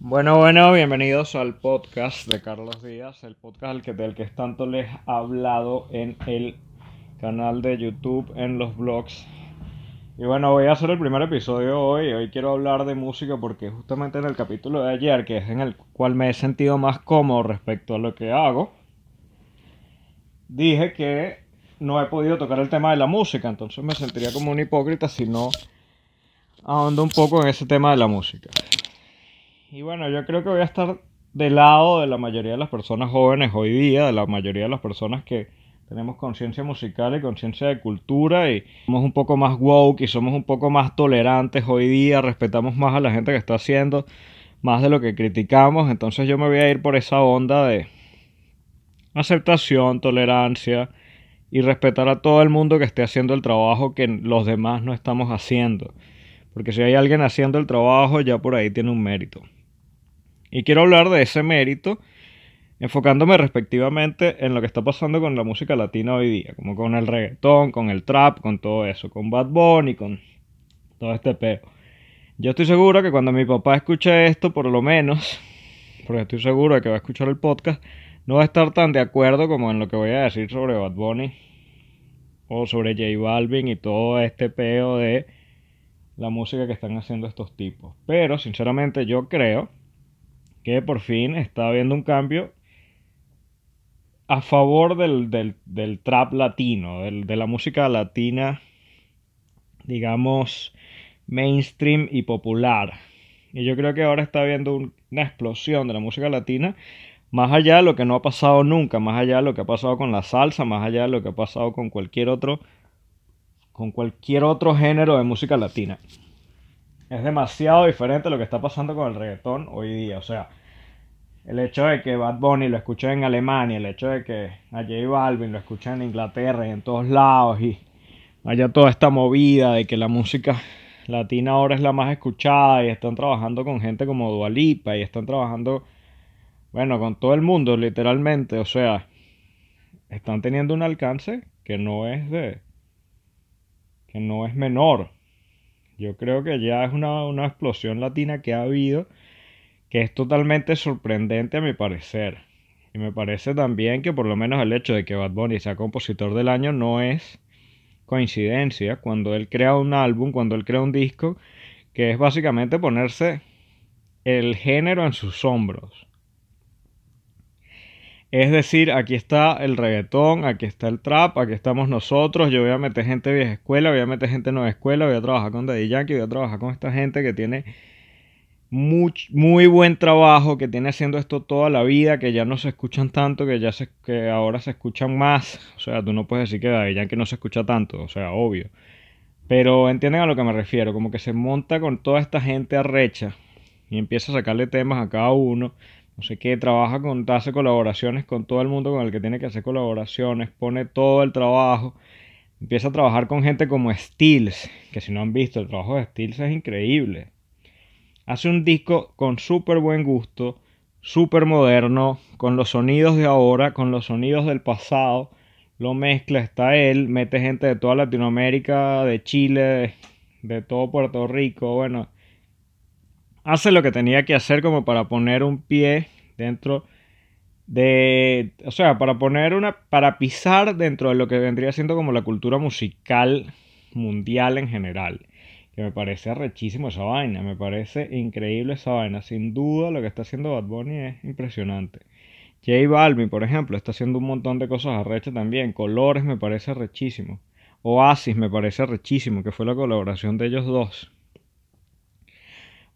Bueno, bueno, bienvenidos al podcast de Carlos Díaz, el podcast del que, que tanto les he hablado en el canal de YouTube, en los blogs. Y bueno, voy a hacer el primer episodio hoy. Hoy quiero hablar de música porque justamente en el capítulo de ayer, que es en el cual me he sentido más cómodo respecto a lo que hago, dije que no he podido tocar el tema de la música, entonces me sentiría como un hipócrita si no ahondo un poco en ese tema de la música. Y bueno, yo creo que voy a estar del lado de la mayoría de las personas jóvenes hoy día, de la mayoría de las personas que tenemos conciencia musical y conciencia de cultura y somos un poco más woke y somos un poco más tolerantes hoy día, respetamos más a la gente que está haciendo más de lo que criticamos, entonces yo me voy a ir por esa onda de aceptación, tolerancia y respetar a todo el mundo que esté haciendo el trabajo que los demás no estamos haciendo. Porque si hay alguien haciendo el trabajo, ya por ahí tiene un mérito. Y quiero hablar de ese mérito enfocándome respectivamente en lo que está pasando con la música latina hoy día, como con el reggaetón, con el trap, con todo eso, con Bad Bunny, con todo este peo. Yo estoy seguro que cuando mi papá escuche esto, por lo menos, porque estoy seguro de que va a escuchar el podcast, no va a estar tan de acuerdo como en lo que voy a decir sobre Bad Bunny o sobre J Balvin y todo este peo de la música que están haciendo estos tipos. Pero sinceramente yo creo que por fin está habiendo un cambio a favor del, trap latino, de la música latina, digamos, mainstream y popular. Y yo creo que ahora está habiendo una explosión de la música latina, más allá de lo que no ha pasado nunca, más allá de lo que ha pasado con la salsa, más allá de lo que ha pasado con cualquier otro, con cualquier otro género de música latina. Es demasiado diferente lo que está pasando con el reggaetón hoy día. O sea, el hecho de que Bad Bunny lo escuché en Alemania, el hecho de que a J Balvin lo escuché en Inglaterra y en todos lados y haya toda esta movida de que la música latina ahora es la más escuchada y están trabajando con gente como Dualipa y están trabajando, bueno, con todo el mundo literalmente, o sea, están teniendo un alcance que no es de, que no es menor. Yo creo que ya es una, una explosión latina que ha habido que es totalmente sorprendente a mi parecer. Y me parece también que por lo menos el hecho de que Bad Bunny sea compositor del año no es coincidencia cuando él crea un álbum, cuando él crea un disco, que es básicamente ponerse el género en sus hombros. Es decir, aquí está el reggaetón, aquí está el trap, aquí estamos nosotros, yo voy a meter gente vieja escuela, voy a meter gente nueva escuela, voy a trabajar con Daddy Yankee, voy a trabajar con esta gente que tiene muy, buen trabajo, que tiene haciendo esto toda la vida, que ya no se escuchan tanto, que ya que ahora se escuchan más. O sea, tú no puedes decir que ya que no se escucha tanto, o sea, obvio. Pero entienden a lo que me refiero, como que se monta con toda esta gente arrecha y empieza a sacarle temas a cada uno. No sé qué, trabaja con, hace colaboraciones con todo el mundo con el que tiene que hacer colaboraciones, pone todo el trabajo. Empieza a trabajar con gente como Steels, que si no han visto, el trabajo de Steels es increíble hace un disco con súper buen gusto, súper moderno, con los sonidos de ahora, con los sonidos del pasado. Lo mezcla, está él, mete gente de toda Latinoamérica, de Chile, de todo Puerto Rico, bueno. Hace lo que tenía que hacer como para poner un pie dentro de, o sea, para poner una, para pisar dentro de lo que vendría siendo como la cultura musical mundial en general que me parece arrechísimo esa vaina, me parece increíble esa vaina. Sin duda lo que está haciendo Bad Bunny es impresionante. J Balvin, por ejemplo, está haciendo un montón de cosas arrechas también. Colores me parece arrechísimo. Oasis me parece arrechísimo, que fue la colaboración de ellos dos.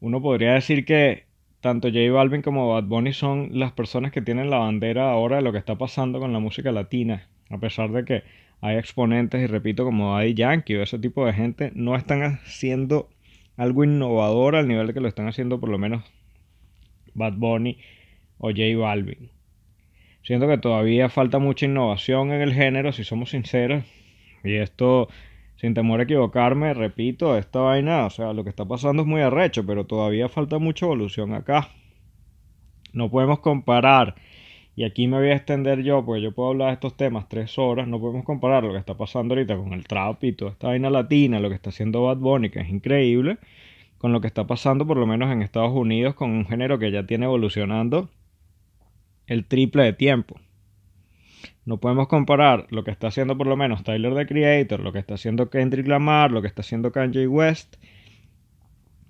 Uno podría decir que tanto J Balvin como Bad Bunny son las personas que tienen la bandera ahora de lo que está pasando con la música latina. A pesar de que hay exponentes, y repito, como Daddy Yankee o ese tipo de gente, no están haciendo algo innovador al nivel de que lo están haciendo por lo menos Bad Bunny o J Balvin. Siento que todavía falta mucha innovación en el género, si somos sinceros. Y esto, sin temor a equivocarme, repito, esta vaina, o sea, lo que está pasando es muy arrecho, pero todavía falta mucha evolución acá. No podemos comparar y aquí me voy a extender yo, porque yo puedo hablar de estos temas tres horas. No podemos comparar lo que está pasando ahorita con el trap y toda esta vaina latina, lo que está haciendo Bad Bunny, que es increíble, con lo que está pasando por lo menos en Estados Unidos con un género que ya tiene evolucionando el triple de tiempo. No podemos comparar lo que está haciendo por lo menos Tyler the Creator, lo que está haciendo Kendrick Lamar, lo que está haciendo Kanye West,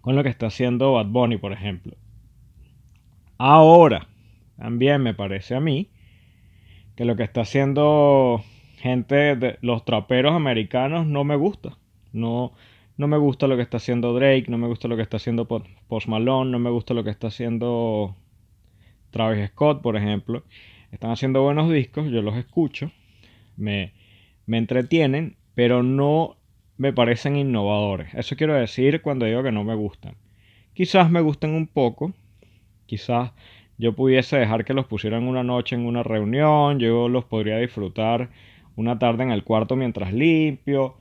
con lo que está haciendo Bad Bunny, por ejemplo. Ahora, también me parece a mí que lo que está haciendo gente de los traperos americanos no me gusta. No, no me gusta lo que está haciendo Drake, no me gusta lo que está haciendo Post Malone, no me gusta lo que está haciendo Travis Scott, por ejemplo. Están haciendo buenos discos, yo los escucho, me, me entretienen, pero no me parecen innovadores. Eso quiero decir cuando digo que no me gustan. Quizás me gusten un poco, quizás yo pudiese dejar que los pusieran una noche en una reunión, yo los podría disfrutar una tarde en el cuarto mientras limpio,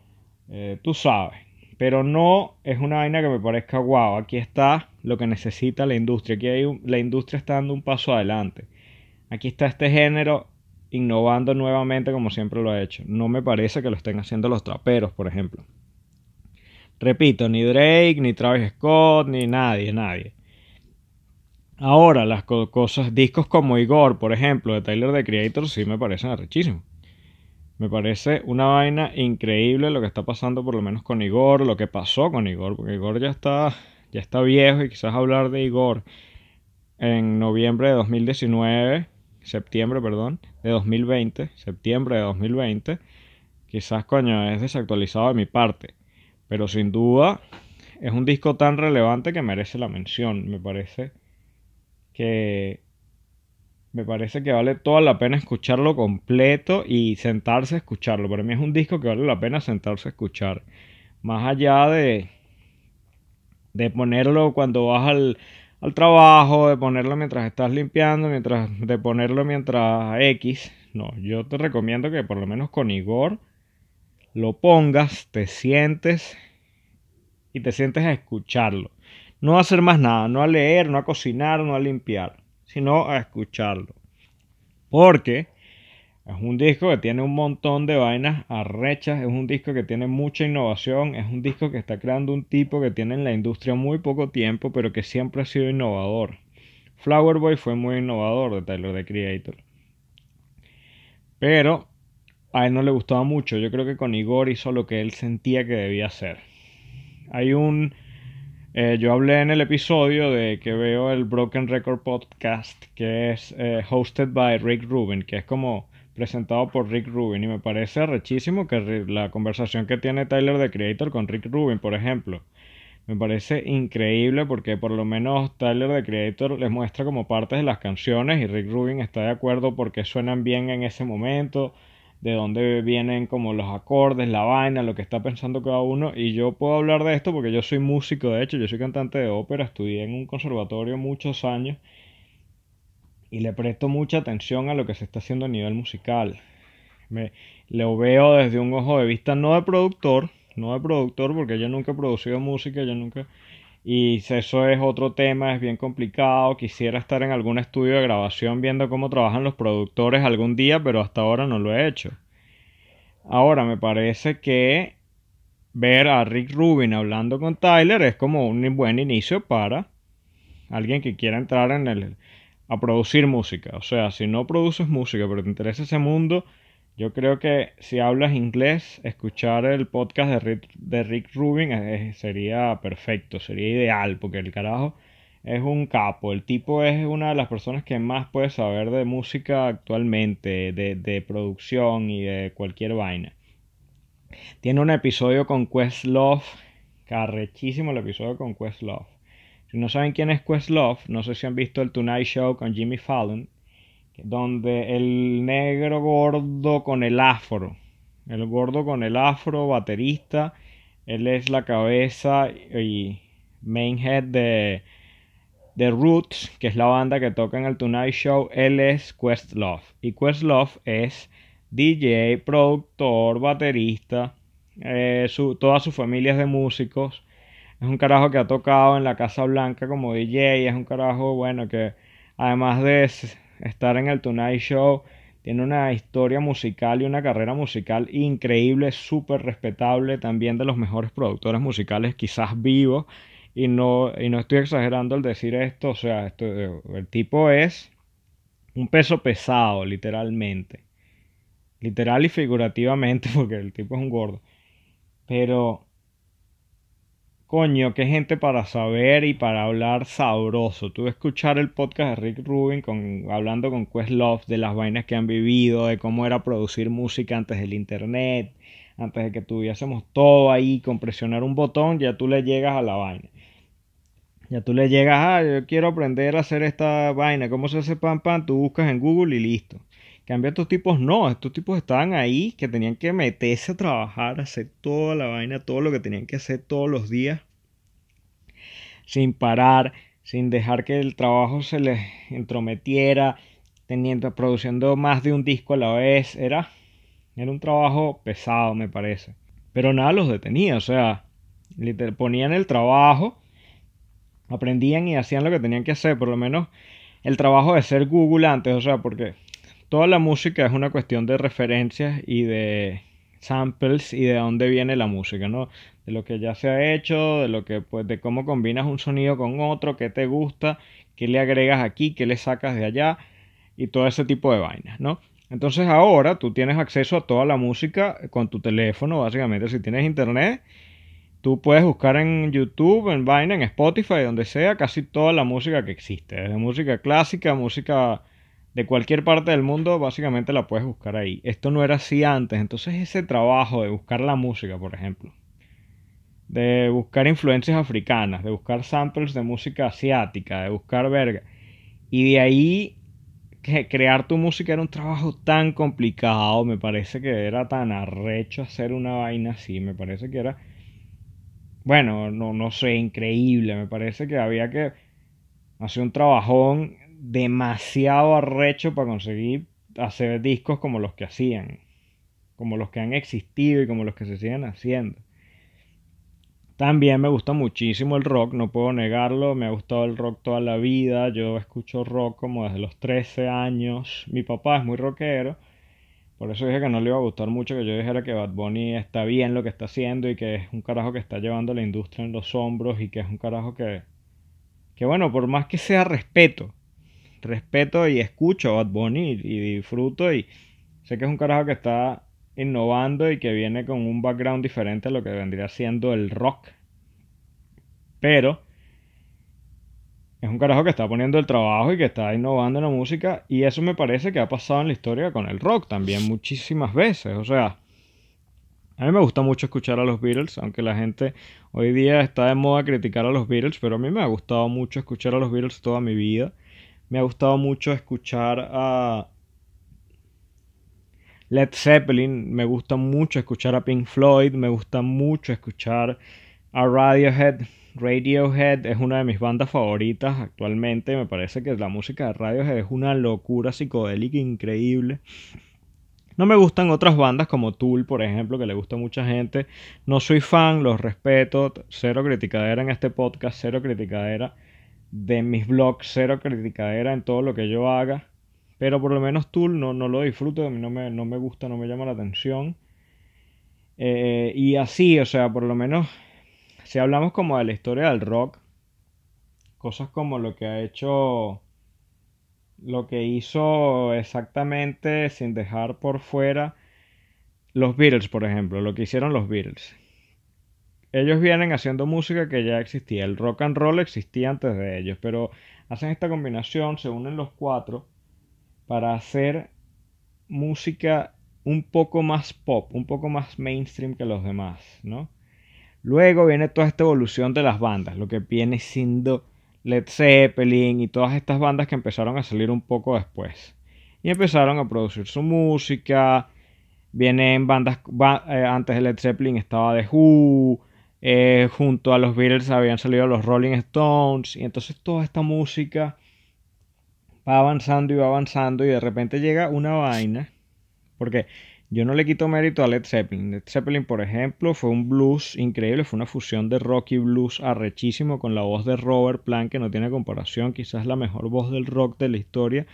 eh, tú sabes. Pero no es una vaina que me parezca guau. Aquí está lo que necesita la industria. Aquí hay la industria está dando un paso adelante. Aquí está este género innovando nuevamente como siempre lo ha hecho. No me parece que lo estén haciendo los traperos, por ejemplo. Repito, ni Drake, ni Travis Scott, ni nadie, nadie. Ahora, las cosas, discos como Igor, por ejemplo, de Tyler the Creator, sí me parecen arrechísimos. Me parece una vaina increíble lo que está pasando por lo menos con Igor, lo que pasó con Igor, porque Igor ya está, ya está viejo y quizás hablar de Igor en noviembre de 2019, septiembre, perdón, de 2020, septiembre de 2020, quizás coño es desactualizado de mi parte, pero sin duda es un disco tan relevante que merece la mención, me parece que me parece que vale toda la pena escucharlo completo y sentarse a escucharlo. Para mí es un disco que vale la pena sentarse a escuchar. Más allá de, de ponerlo cuando vas al, al trabajo, de ponerlo mientras estás limpiando, mientras, de ponerlo mientras X. No, yo te recomiendo que por lo menos con Igor lo pongas, te sientes y te sientes a escucharlo. No a hacer más nada, no a leer, no a cocinar, no a limpiar sino a escucharlo. Porque es un disco que tiene un montón de vainas arrechas, es un disco que tiene mucha innovación, es un disco que está creando un tipo que tiene en la industria muy poco tiempo, pero que siempre ha sido innovador. Flower Boy fue muy innovador de Tyler the Creator. Pero a él no le gustaba mucho. Yo creo que con Igor hizo lo que él sentía que debía hacer. Hay un eh, yo hablé en el episodio de que veo el Broken Record Podcast, que es eh, hosted by Rick Rubin, que es como presentado por Rick Rubin. Y me parece rechísimo que la conversación que tiene Tyler the Creator con Rick Rubin, por ejemplo. Me parece increíble porque por lo menos Tyler the Creator les muestra como partes de las canciones y Rick Rubin está de acuerdo porque suenan bien en ese momento de dónde vienen como los acordes, la vaina, lo que está pensando cada uno. Y yo puedo hablar de esto porque yo soy músico, de hecho, yo soy cantante de ópera, estudié en un conservatorio muchos años y le presto mucha atención a lo que se está haciendo a nivel musical. Me, lo veo desde un ojo de vista no de productor, no de productor porque yo nunca he producido música, yo nunca y eso es otro tema, es bien complicado. Quisiera estar en algún estudio de grabación viendo cómo trabajan los productores algún día, pero hasta ahora no lo he hecho. Ahora, me parece que ver a Rick Rubin hablando con Tyler es como un buen inicio para alguien que quiera entrar en el a producir música. O sea, si no produces música, pero te interesa ese mundo, yo creo que si hablas inglés, escuchar el podcast de Rick, Rubin sería perfecto, sería ideal, porque el carajo es un capo. El tipo es una de las personas que más puede saber de música actualmente, de, de producción y de cualquier vaina. Tiene un episodio con Questlove, carrechísimo el episodio con Questlove. Si no saben quién es Questlove, no sé si han visto el Tonight Show con Jimmy Fallon donde el negro gordo con el afro, el gordo con el afro, baterista, él es la cabeza y main head de, Roots, que es la banda que toca en el Tonight Show, él es Questlove. Y Questlove es DJ, productor, baterista, eh, su, toda su familia de músicos. Es un carajo que ha tocado en la Casa Blanca como DJ, es un carajo, bueno, que además de estar en el Tonight Show. Tiene una historia musical y una carrera musical increíble, súper respetable, también de los mejores productores musicales quizás vivos y no, y no estoy exagerando al decir esto, o sea, esto, el tipo es un peso pesado, literalmente. Literal y figurativamente, porque el tipo es un gordo. Pero, coño, qué gente para saber y para hablar sabroso. Tuve escuchar el podcast de Rick Rubin hablando con Questlove de las vainas que han vivido, de cómo era producir música antes del internet, antes de que tuviésemos todo ahí, con presionar un botón, ya tú le llegas a la vaina. Ya tú le llegas, ah, yo quiero aprender a hacer esta vaina, ¿cómo se hace pan pan? Tú buscas en Google y listo. Cambio, estos tipos no, estos tipos estaban ahí que tenían que meterse a trabajar, hacer toda la vaina, todo lo que tenían que hacer todos los días, sin parar, sin dejar que el trabajo se les entrometiera, teniendo, produciendo más de un disco a la vez. Era, era un trabajo pesado, me parece. Pero nada los detenía, o sea, ponían el trabajo aprendían y hacían lo que tenían que hacer, por lo menos el trabajo de ser Google antes, o sea, porque toda la música es una cuestión de referencias y de samples y de dónde viene la música, ¿no? De lo que ya se ha hecho, de lo que pues de cómo combinas un sonido con otro, qué te gusta, qué le agregas aquí, qué le sacas de allá y todo ese tipo de vainas, ¿no? Entonces ahora tú tienes acceso a toda la música con tu teléfono, básicamente si tienes internet Tú puedes buscar en YouTube, en Vine, en Spotify, donde sea, casi toda la música que existe. Desde música clásica, música de cualquier parte del mundo, básicamente la puedes buscar ahí. Esto no era así antes. Entonces ese trabajo de buscar la música, por ejemplo, de buscar influencias africanas, de buscar samples de música asiática, de buscar verga, y de ahí que crear tu música era un trabajo tan complicado, me parece que era tan arrecho hacer una vaina así, me parece que era bueno, no, no sé, increíble. Me parece que había que hacer un trabajón demasiado arrecho para conseguir hacer discos como los que hacían, como los que han existido y como los que se siguen haciendo. También me gusta muchísimo el rock, no puedo negarlo, me ha gustado el rock toda la vida, yo escucho rock como desde los 13 años, mi papá es muy rockero, por eso dije que no le iba a gustar mucho que yo dijera que Bad Bunny está bien lo que está haciendo y que es un carajo que está llevando la industria en los hombros y que es un carajo que, que bueno, por más que sea respeto, respeto y escucho a Bad Bunny y, disfruto y sé que es un carajo que está innovando y que viene con un background diferente a lo que vendría siendo el rock. Pero es un carajo que está poniendo el trabajo y que está innovando en la música. Y eso me parece que ha pasado en la historia con el rock también muchísimas veces. O sea, a mí me gusta mucho escuchar a los Beatles, aunque la gente hoy día está de moda criticar a los Beatles, pero a mí me ha gustado mucho escuchar a los Beatles toda mi vida. Me ha gustado mucho escuchar a Led Zeppelin, me gusta mucho escuchar a Pink Floyd, me gusta mucho escuchar a Radiohead. Radiohead es una de mis bandas favoritas actualmente. Me parece que la música de Radiohead es una locura psicodélica increíble. No me gustan otras bandas como Tool, por ejemplo, que le gusta a mucha gente. No soy fan, los respeto. Cero criticadera en este podcast, cero criticadera de mis blogs, cero criticadera en todo lo que yo haga. Pero por lo menos Tool no, no lo disfruto, a mí no me, no me gusta, no me llama la atención. Eh, y así, o sea, por lo menos si hablamos como de la historia del rock, cosas como lo que ha hecho, lo que hizo exactamente sin dejar por fuera los Beatles, por ejemplo, lo que hicieron los Beatles. Ellos vienen haciendo música que ya existía, el rock and roll existía antes de ellos, pero hacen esta combinación, se unen los cuatro para hacer música un poco más pop, un poco más mainstream que los demás, ¿no? Luego viene toda esta evolución de las bandas, lo que viene siendo Led Zeppelin y todas estas bandas que empezaron a salir un poco después. Y empezaron a producir su música. Vienen bandas, eh, antes de Led Zeppelin estaba The Who, eh, junto a los Beatles habían salido los Rolling Stones. Y entonces toda esta música va avanzando y va avanzando y de repente llega una vaina. Porque yo no le quito mérito a Led Zeppelin. Led Zeppelin, por ejemplo, fue un blues increíble, fue una fusión de rock y blues arrechísimo con la voz de Robert Plant, que no tiene comparación, quizás la mejor voz del rock de la historia.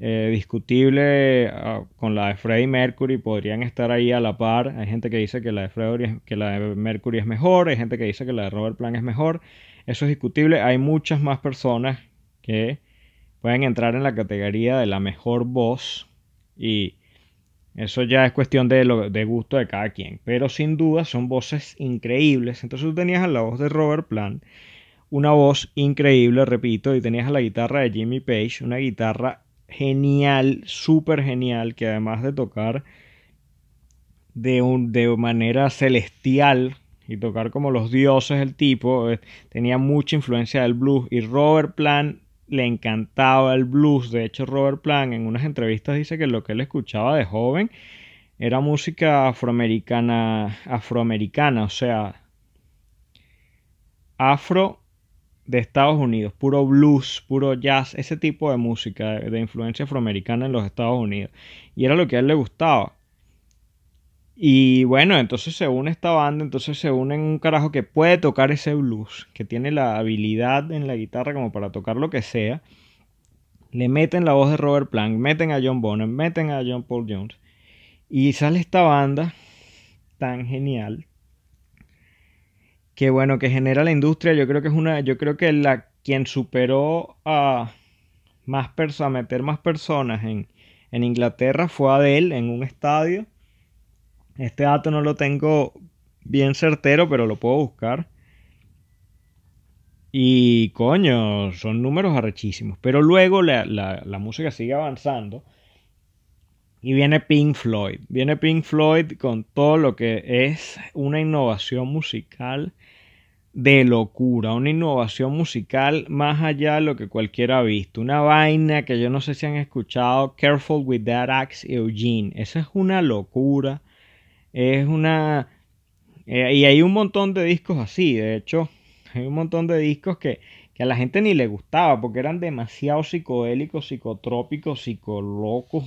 Eh, discutible ah, con la de Freddie Mercury, podrían estar ahí a la par. Hay gente que dice que la de Freddie, que la de Mercury es mejor, hay gente que dice que la de Robert Plant es mejor. eso es discutible. Hay muchas más personas que pueden entrar en la categoría de la mejor voz y eso ya es cuestión de, lo, de gusto de cada quien. Pero sin duda son voces increíbles. Entonces tú tenías a la voz de Robert Plant, una voz increíble, repito, y tenías a la guitarra de Jimmy Page, una guitarra genial, súper genial, que además de tocar de, un, de manera celestial y tocar como los dioses el tipo, eh, tenía mucha influencia del blues y Robert Plant le encantaba el blues. De hecho, Robert Plant en unas entrevistas dice que lo que él escuchaba de joven era música afroamericana, afroamericana, o sea, afro de Estados Unidos, puro blues, puro jazz, ese tipo de música de influencia afroamericana en los Estados Unidos. Y era lo que a él le gustaba. Y bueno, entonces se une esta banda, entonces se une un carajo que puede tocar ese blues, que tiene la habilidad en la guitarra como para tocar lo que sea. Le meten la voz de Robert Plant, meten a John Bonham, meten a John Paul Jones. Y sale esta banda tan genial que bueno, que genera la industria. Yo creo que es una, yo creo que la quien superó a más personas, meter más personas en, en Inglaterra fue Adele en un estadio este dato no lo tengo bien certero, pero lo puedo buscar. Y coño, son números arrechísimos. Pero luego la, música sigue avanzando. Y viene Pink Floyd. Viene Pink Floyd con todo lo que es una innovación musical de locura. Una innovación musical más allá de lo que cualquiera ha visto. Una vaina que yo no sé si han escuchado. Careful with that axe, Eugene. Esa es una locura. Es una... Eh, y hay un montón de discos así, de hecho, hay un montón de discos que, a la gente ni le gustaba porque eran demasiado psicodélicos, psicotrópicos, psicolocos.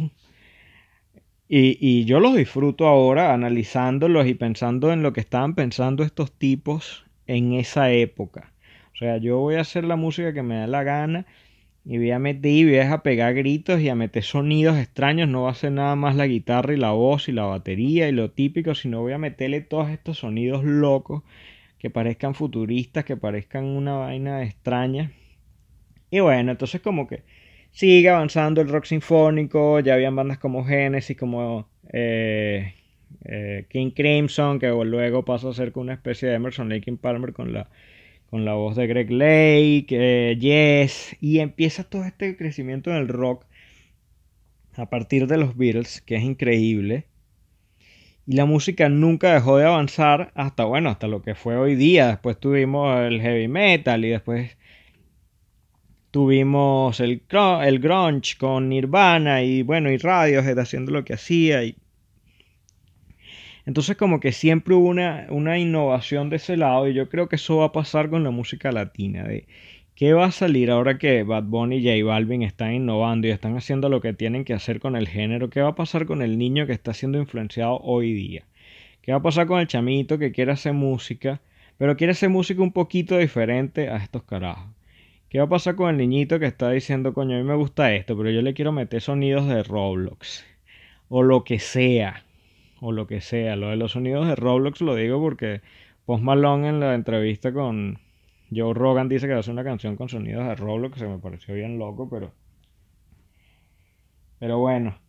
Y, y yo los disfruto ahora analizándolos y pensando en lo que estaban pensando estos tipos en esa época. O sea, yo voy a hacer la música que me da la gana y voy a meter y voy a pegar gritos y a meter sonidos extraños. No va a ser nada más la guitarra y la voz y la batería y lo típico, sino voy a meterle todos estos sonidos locos que parezcan futuristas, que parezcan una vaina extraña. Y bueno, entonces como que sigue avanzando el rock sinfónico, ya habían bandas como Genesis, como eh, eh, King Crimson, que luego pasa a ser una especie de Emerson Lake Palmer con la con la voz de Greg Lake, eh, Yes, y empieza todo este crecimiento en el rock a partir de los Beatles, que es increíble. Y la música nunca dejó de avanzar hasta, bueno, hasta lo que fue hoy día. Después tuvimos el heavy metal y después tuvimos el, el grunge con Nirvana y bueno, y Radiohead haciendo lo que hacía y entonces como que siempre hubo una, una, innovación de ese lado y yo creo que eso va a pasar con la música latina. De ¿Qué va a salir ahora que Bad Bunny y J Balvin están innovando y están haciendo lo que tienen que hacer con el género? ¿Qué va a pasar con el niño que está siendo influenciado hoy día? ¿Qué va a pasar con el chamito que quiere hacer música, pero quiere hacer música un poquito diferente a estos carajos? ¿Qué va a pasar con el niñito que está diciendo, coño, a mí me gusta esto, pero yo le quiero meter sonidos de Roblox? O lo que sea o lo que sea. Lo de los sonidos de Roblox lo digo porque Post Malone en la entrevista con Joe Rogan dice que hacer una canción con sonidos de Roblox, se me pareció bien loco, pero... Pero bueno,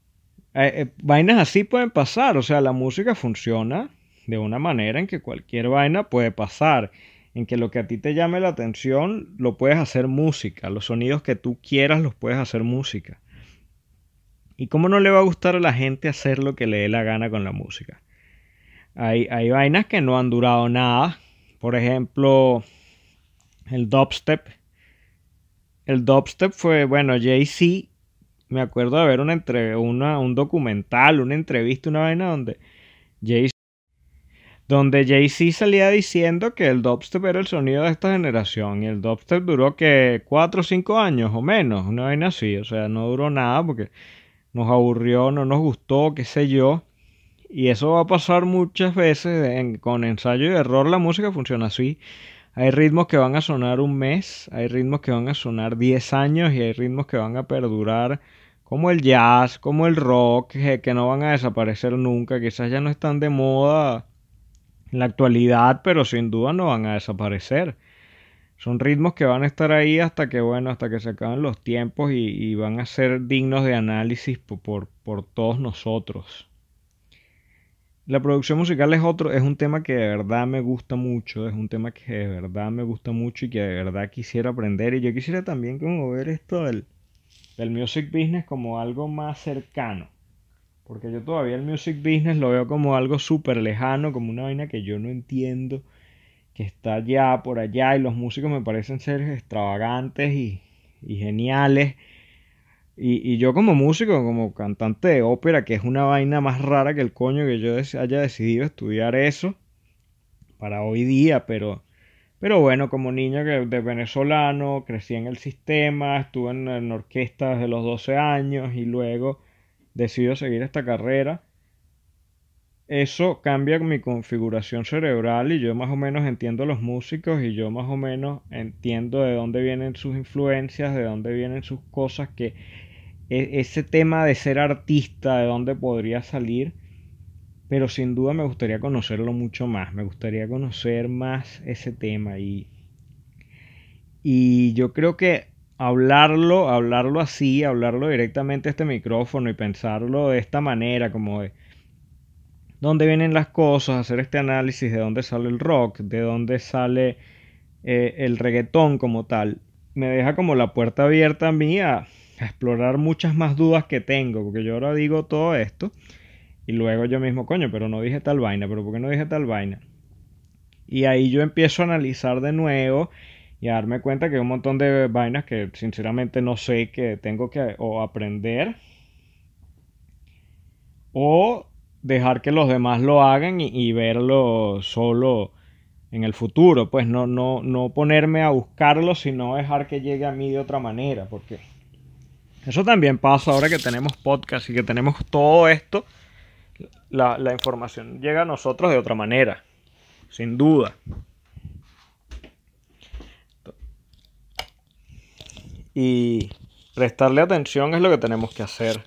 eh, eh, vainas así pueden pasar, o sea, la música funciona de una manera en que cualquier vaina puede pasar, en que lo que a ti te llame la atención lo puedes hacer música, los sonidos que tú quieras los puedes hacer música. ¿Y cómo no le va a gustar a la gente hacer lo que le dé la gana con la música? Hay, hay vainas que no han durado nada. Por ejemplo, el dubstep. El dubstep fue, bueno, Jay-Z, me acuerdo de ver una, entre, una un documental, una entrevista, una vaina donde Jay donde Jay-Z salía diciendo que el dubstep era el sonido de esta generación y el dubstep duró que 4 o 5 años o menos, una vaina así, o sea, no duró nada porque nos aburrió, no nos gustó, qué sé yo. Y eso va a pasar muchas veces con ensayo y error. La música funciona así. Hay ritmos que van a sonar un mes, hay ritmos que van a sonar 10 años y hay ritmos que van a perdurar como el jazz, como el rock, que no van a desaparecer nunca. Quizás ya no están de moda en la actualidad, pero sin duda no van a desaparecer. Son ritmos que van a estar ahí hasta que, bueno, hasta que se acaben los tiempos y, van a ser dignos de análisis por, por, todos nosotros. La producción musical es otro, es un tema que de verdad me gusta mucho, es un tema que de verdad me gusta mucho y que de verdad quisiera aprender. Y yo quisiera también como ver esto del, del music business como algo más cercano. Porque yo todavía el music business lo veo como algo súper lejano, como una vaina que yo no entiendo que está allá, por allá, y los músicos me parecen ser extravagantes y, geniales. Y, yo como músico, como cantante de ópera, que es una vaina más rara que el coño que yo haya decidido estudiar eso para hoy día, pero, pero bueno, como niño que, de venezolano, crecí en el sistema, estuve en, en orquesta desde los 12 años y luego decido seguir esta carrera eso cambia mi configuración cerebral y yo más o menos entiendo a los músicos y yo más o menos entiendo de dónde vienen sus influencias, de dónde vienen sus cosas, que e, ese tema de ser artista, de dónde podría salir, pero sin duda me gustaría conocerlo mucho más, me gustaría conocer más ese tema y, y yo creo que hablarlo, hablarlo así, hablarlo directamente a este micrófono y pensarlo de esta manera, como de dónde vienen las cosas, hacer este análisis de dónde sale el rock, de dónde sale eh, el reggaetón como tal, me deja como la puerta abierta a mí a, explorar muchas más dudas que tengo, porque yo ahora digo todo esto y luego yo mismo, coño, pero no dije tal vaina, pero ¿por qué no dije tal vaina? Y ahí yo empiezo a analizar de nuevo y a darme cuenta que hay un montón de vainas que sinceramente no sé que tengo que o aprender o dejar que los demás lo hagan y, verlo solo en el futuro, pues no, no, no ponerme a buscarlo, sino dejar que llegue a mí de otra manera, porque eso también pasa ahora que tenemos podcast y que tenemos todo esto, la, la información llega a nosotros de otra manera, sin duda. Y prestarle atención es lo que tenemos que hacer.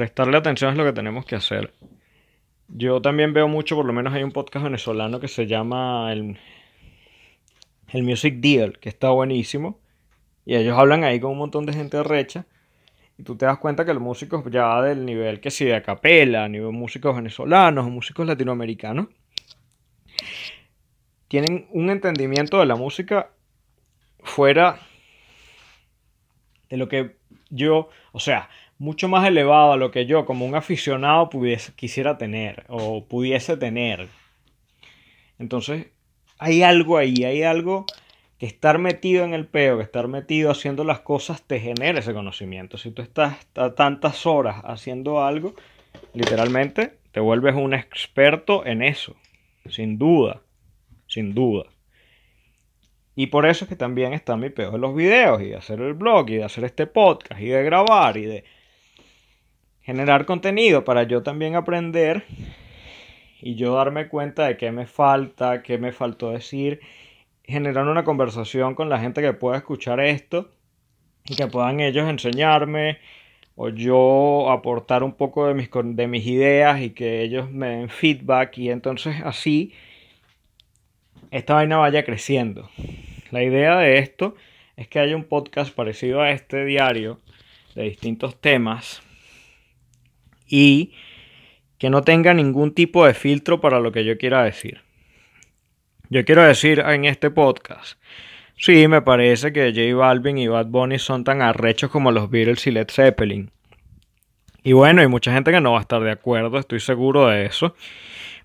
Prestarle atención es lo que tenemos que hacer. Yo también veo mucho, por lo menos hay un podcast venezolano que se llama el, el Music Deal, que está buenísimo. Y ellos hablan ahí con un montón de gente recha. Y tú te das cuenta que los músicos ya del nivel que si de acapela, nivel músicos venezolanos músicos latinoamericanos, tienen un entendimiento de la música fuera de lo que yo, o sea, mucho más elevado a lo que yo como un aficionado pudiese, quisiera tener o pudiese tener. Entonces, hay algo ahí, hay algo que estar metido en el peo, que estar metido haciendo las cosas te genera ese conocimiento. Si tú estás tantas horas haciendo algo, literalmente te vuelves un experto en eso, sin duda, sin duda. Y por eso es que también está mi peo de los videos y de hacer el blog y de hacer este podcast y de grabar y de generar contenido para yo también aprender y yo darme cuenta de qué me falta, qué me faltó decir, generar una conversación con la gente que pueda escuchar esto y que puedan ellos enseñarme o yo aportar un poco de mis, de mis ideas y que ellos me den feedback y entonces así esta vaina vaya creciendo. La idea de esto es que haya un podcast parecido a este diario de distintos temas y que no tenga ningún tipo de filtro para lo que yo quiera decir. Yo quiero decir en este podcast, sí, me parece que J Balvin y Bad Bunny son tan arrechos como los Beatles y Led Zeppelin. Y bueno, hay mucha gente que no va a estar de acuerdo, estoy seguro de eso.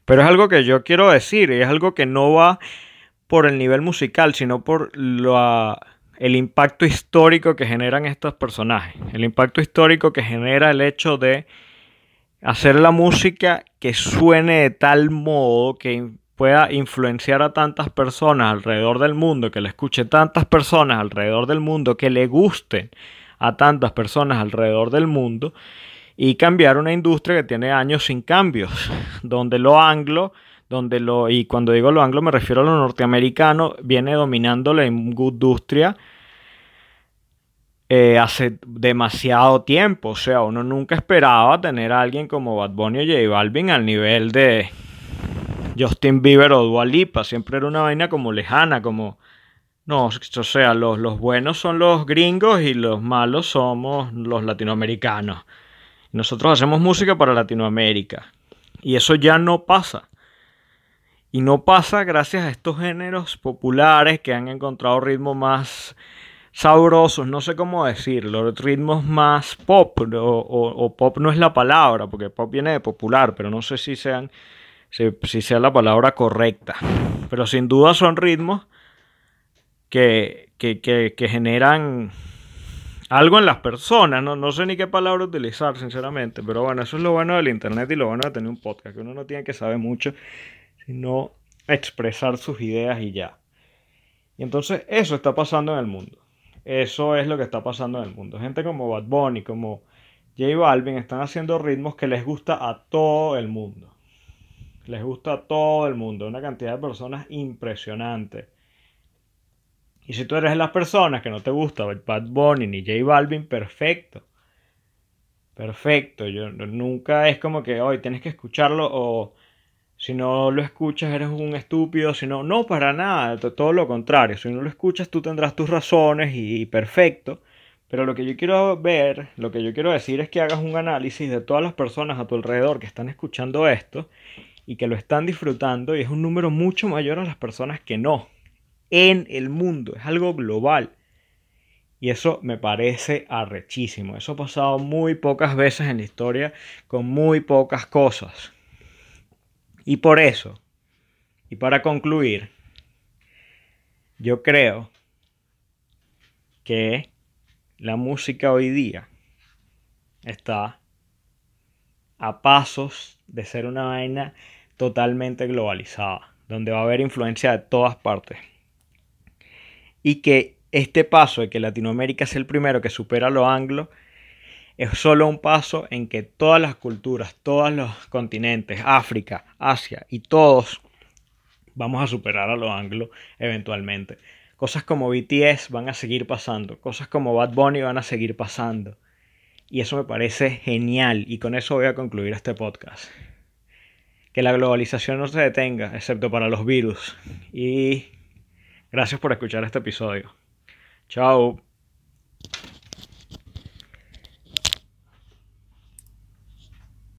Pero es algo que yo quiero decir y es algo que no va por el nivel musical, sino por el impacto histórico que generan estos personajes. El impacto histórico que genera el hecho de hacer la música que suene de tal modo que pueda influenciar a tantas personas alrededor del mundo, que le escuche tantas personas alrededor del mundo, que le gusten a tantas personas alrededor del mundo y cambiar una industria que tiene años sin cambios, donde lo anglo, donde lo y cuando digo lo anglo me refiero a lo norteamericano, viene dominando la industria eh, hace demasiado tiempo. O sea, uno nunca esperaba tener a alguien como Bad Bunny o J Balvin al nivel de Justin Bieber o Dua Lipa. Siempre era una vaina como lejana, como No, o sea, los, los buenos son los gringos y los malos somos los latinoamericanos. Nosotros hacemos música para Latinoamérica. Y eso ya no pasa. Y no pasa gracias a estos géneros populares que han encontrado ritmos más sabrosos, no sé cómo decirlo, ritmos más pop, o, pop no es la palabra, porque pop viene de popular, pero no sé si sean si sea la palabra correcta. Pero sin duda son ritmos que, generan algo en las personas. ¿no? no sé ni qué palabra utilizar, sinceramente. Pero bueno, eso es lo bueno del internet y lo bueno de tener un podcast. Que uno no tiene que saber mucho, sino expresar sus ideas y ya. Y entonces eso está pasando en el mundo. Eso es lo que está pasando en el mundo. Gente como Bad Bunny, como J Balvin, están haciendo ritmos que les gusta a todo el mundo. Les gusta a todo el mundo. Una cantidad de personas impresionante. Y si tú eres de las personas que no te gusta Bad Bunny ni J Balvin, perfecto. Perfecto. Yo nunca es como que hoy tienes que escucharlo o si no lo escuchas eres un estúpido, si no, no para nada, todo lo contrario. Si no lo escuchas tú tendrás tus razones y perfecto. Pero lo que yo quiero ver, lo que yo quiero decir es que hagas un análisis de todas las personas a tu alrededor que están escuchando esto y que lo están disfrutando y es un número mucho mayor a las personas que no. En el mundo, es algo global. Y eso me parece arrechísimo. Eso ha pasado muy pocas veces en la historia con muy pocas cosas. Y por eso, y para concluir, yo creo que la música hoy día está a pasos de ser una vaina totalmente globalizada, donde va a haber influencia de todas partes. Y que este paso de que Latinoamérica es el primero que supera lo anglo, es solo un paso en que todas las culturas, todos los continentes, África, Asia y todos vamos a superar a lo anglo eventualmente. Cosas como BTS van a seguir pasando, cosas como Bad Bunny van a seguir pasando. Y eso me parece genial y con eso voy a concluir este podcast que la globalización no se detenga, excepto para los virus. Y gracias por escuchar este episodio. Chao.